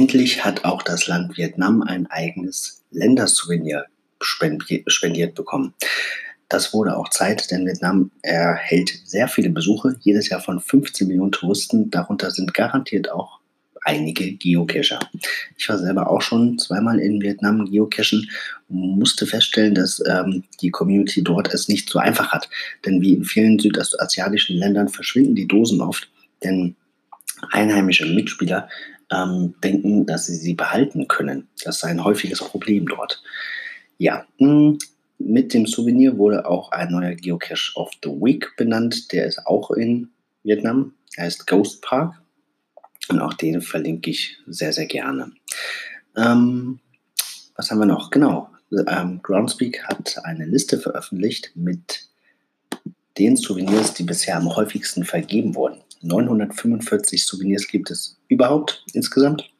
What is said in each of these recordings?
Endlich hat auch das Land Vietnam ein eigenes Ländersouvenir spendiert bekommen. Das wurde auch Zeit, denn Vietnam erhält sehr viele Besuche, jedes Jahr von 15 Millionen Touristen. Darunter sind garantiert auch einige Geocacher. Ich war selber auch schon zweimal in Vietnam geocachen und musste feststellen, dass ähm, die Community dort es nicht so einfach hat. Denn wie in vielen südostasiatischen Ländern verschwinden die Dosen oft, denn einheimische Mitspieler ähm, denken, dass sie sie behalten können. Das sei ein häufiges Problem dort. Ja, hm, mit dem Souvenir wurde auch ein neuer Geocache of the Week benannt. Der ist auch in Vietnam. Er heißt Ghost Park. Und auch den verlinke ich sehr, sehr gerne. Ähm, was haben wir noch? Genau. Ähm, Groundspeak hat eine Liste veröffentlicht mit den Souvenirs, die bisher am häufigsten vergeben wurden. 945 Souvenirs gibt es überhaupt insgesamt.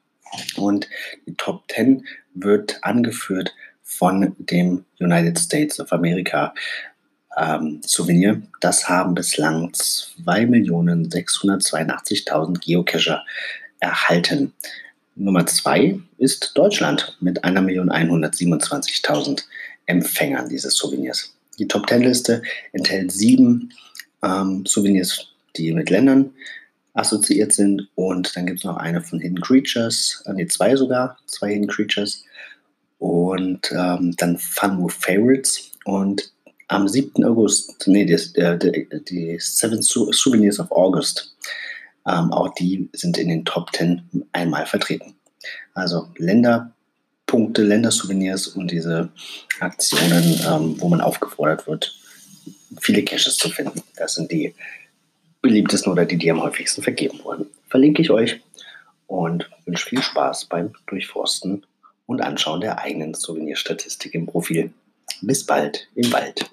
Und die Top 10 wird angeführt von dem United States of America ähm, Souvenir. Das haben bislang 2.682.000 Geocacher erhalten. Nummer 2 ist Deutschland mit 1.127.000 Empfängern dieses Souvenirs. Die Top 10 Liste enthält sieben ähm, Souvenirs, die mit Ländern assoziiert sind. Und dann gibt es noch eine von Hidden Creatures, äh, nee, zwei sogar, zwei Hidden Creatures. Und ähm, dann Fun with Favorites. Und am 7. August, nee, die, die, die Seven Souvenirs of August, ähm, auch die sind in den Top 10 einmal vertreten. Also Länderpunkte, Ländersouvenirs und diese Aktionen, ähm, wo man aufgefordert wird, viele Caches zu finden. Das sind die beliebtesten oder die, die am häufigsten vergeben wurden. Verlinke ich euch und wünsche viel Spaß beim Durchforsten und Anschauen der eigenen Souvenirstatistik im Profil. Bis bald im Wald.